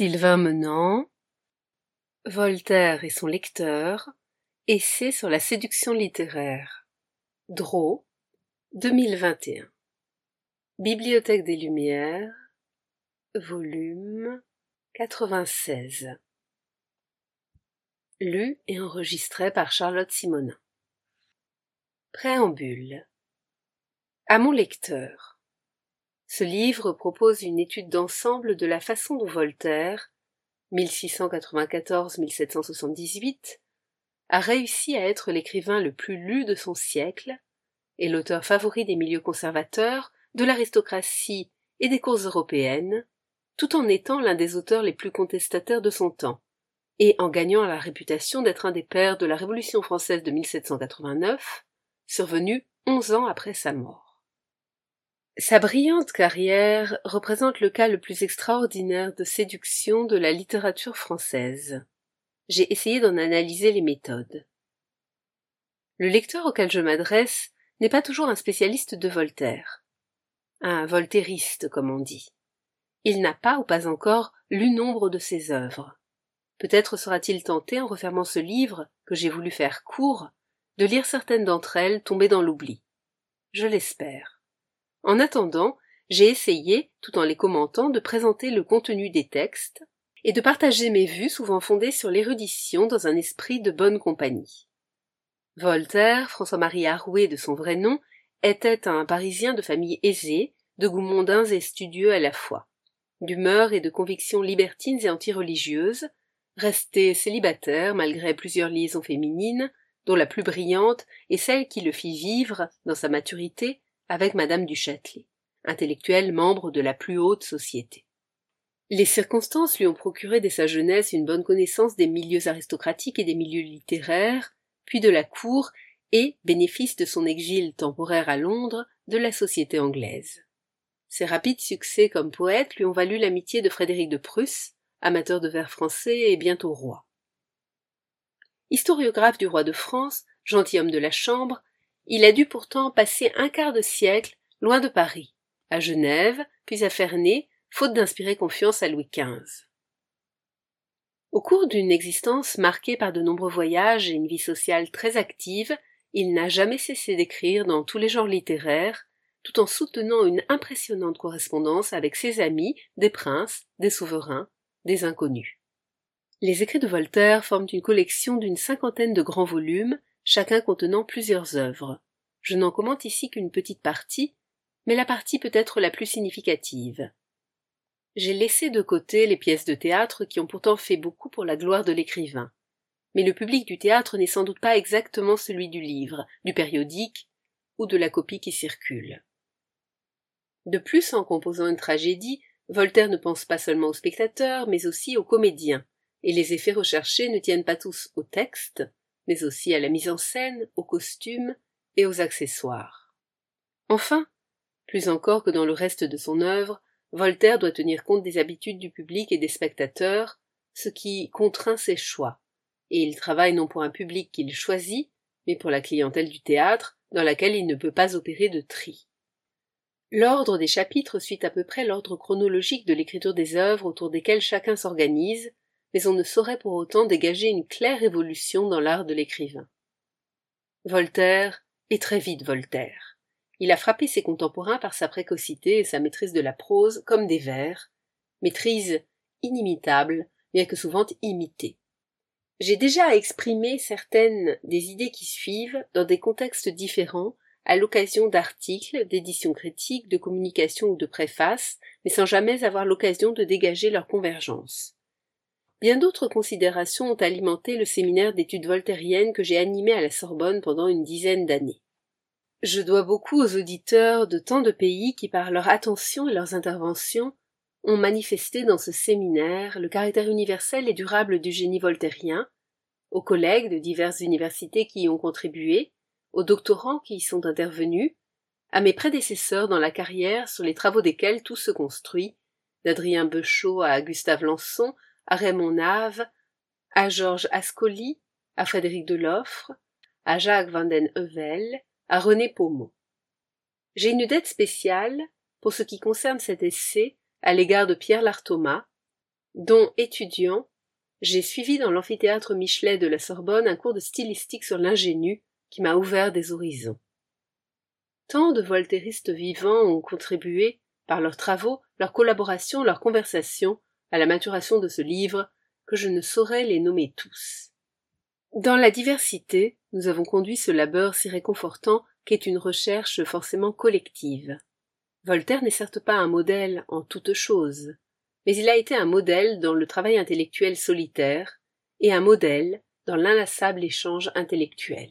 Sylvain Menant, Voltaire et son lecteur, Essai sur la séduction littéraire, Draw, 2021. Bibliothèque des Lumières, volume 96. Lu et enregistré par Charlotte Simonin. Préambule. À mon lecteur. Ce livre propose une étude d'ensemble de la façon dont Voltaire, 1694-1778, a réussi à être l'écrivain le plus lu de son siècle et l'auteur favori des milieux conservateurs, de l'aristocratie et des cours européennes, tout en étant l'un des auteurs les plus contestataires de son temps, et en gagnant la réputation d'être un des pères de la Révolution française de 1789, survenue onze ans après sa mort. Sa brillante carrière représente le cas le plus extraordinaire de séduction de la littérature française. J'ai essayé d'en analyser les méthodes. Le lecteur auquel je m'adresse n'est pas toujours un spécialiste de Voltaire. Un voltairiste, comme on dit. Il n'a pas ou pas encore lu nombre de ses œuvres. Peut-être sera-t-il tenté, en refermant ce livre, que j'ai voulu faire court, de lire certaines d'entre elles tombées dans l'oubli. Je l'espère. En attendant, j'ai essayé, tout en les commentant, de présenter le contenu des textes et de partager mes vues souvent fondées sur l'érudition dans un esprit de bonne compagnie. Voltaire, François-Marie Arouet de son vrai nom, était un Parisien de famille aisée, de goûts mondains et studieux à la fois, d'humeur et de convictions libertines et antireligieuses, resté célibataire malgré plusieurs liaisons féminines, dont la plus brillante est celle qui le fit vivre, dans sa maturité, avec madame du Châtelet, intellectuelle membre de la plus haute société. Les circonstances lui ont procuré dès sa jeunesse une bonne connaissance des milieux aristocratiques et des milieux littéraires, puis de la cour et, bénéfice de son exil temporaire à Londres, de la société anglaise. Ses rapides succès comme poète lui ont valu l'amitié de Frédéric de Prusse, amateur de vers français et bientôt roi. Historiographe du roi de France, gentilhomme de la Chambre, il a dû pourtant passer un quart de siècle loin de Paris, à Genève, puis à Ferney, faute d'inspirer confiance à Louis XV. Au cours d'une existence marquée par de nombreux voyages et une vie sociale très active, il n'a jamais cessé d'écrire dans tous les genres littéraires, tout en soutenant une impressionnante correspondance avec ses amis, des princes, des souverains, des inconnus. Les écrits de Voltaire forment une collection d'une cinquantaine de grands volumes, chacun contenant plusieurs œuvres. Je n'en commente ici qu'une petite partie, mais la partie peut être la plus significative. J'ai laissé de côté les pièces de théâtre qui ont pourtant fait beaucoup pour la gloire de l'écrivain. Mais le public du théâtre n'est sans doute pas exactement celui du livre, du périodique ou de la copie qui circule. De plus, en composant une tragédie, Voltaire ne pense pas seulement aux spectateurs, mais aussi aux comédiens, et les effets recherchés ne tiennent pas tous au texte, mais aussi à la mise en scène, aux costumes et aux accessoires. Enfin, plus encore que dans le reste de son œuvre, Voltaire doit tenir compte des habitudes du public et des spectateurs, ce qui contraint ses choix, et il travaille non pour un public qu'il choisit, mais pour la clientèle du théâtre, dans laquelle il ne peut pas opérer de tri. L'ordre des chapitres suit à peu près l'ordre chronologique de l'écriture des œuvres autour desquelles chacun s'organise, mais on ne saurait pour autant dégager une claire évolution dans l'art de l'écrivain. Voltaire est très vite Voltaire. Il a frappé ses contemporains par sa précocité et sa maîtrise de la prose comme des vers, maîtrise inimitable, bien que souvent imitée. J'ai déjà exprimé certaines des idées qui suivent dans des contextes différents, à l'occasion d'articles, d'éditions critiques, de communications ou de préfaces, mais sans jamais avoir l'occasion de dégager leur convergence. Bien d'autres considérations ont alimenté le séminaire d'études voltairiennes que j'ai animé à la Sorbonne pendant une dizaine d'années. Je dois beaucoup aux auditeurs de tant de pays qui, par leur attention et leurs interventions, ont manifesté dans ce séminaire le caractère universel et durable du génie voltairien, aux collègues de diverses universités qui y ont contribué, aux doctorants qui y sont intervenus, à mes prédécesseurs dans la carrière sur les travaux desquels tout se construit, d'Adrien Beuchot à Gustave Lançon, à Raymond Nave, à Georges Ascoli, à Frédéric Deloffre, à Jacques Van den Heuvel, à René Pommeau. J'ai une dette spéciale, pour ce qui concerne cet essai, à l'égard de Pierre Larthomas, dont étudiant, j'ai suivi dans l'amphithéâtre Michelet de la Sorbonne un cours de stylistique sur l'ingénu qui m'a ouvert des horizons. Tant de voltairistes vivants ont contribué, par leurs travaux, leurs collaborations, leurs conversations, à la maturation de ce livre, que je ne saurais les nommer tous. Dans la diversité, nous avons conduit ce labeur si réconfortant qu'est une recherche forcément collective. Voltaire n'est certes pas un modèle en toutes choses, mais il a été un modèle dans le travail intellectuel solitaire et un modèle dans l'inlassable échange intellectuel.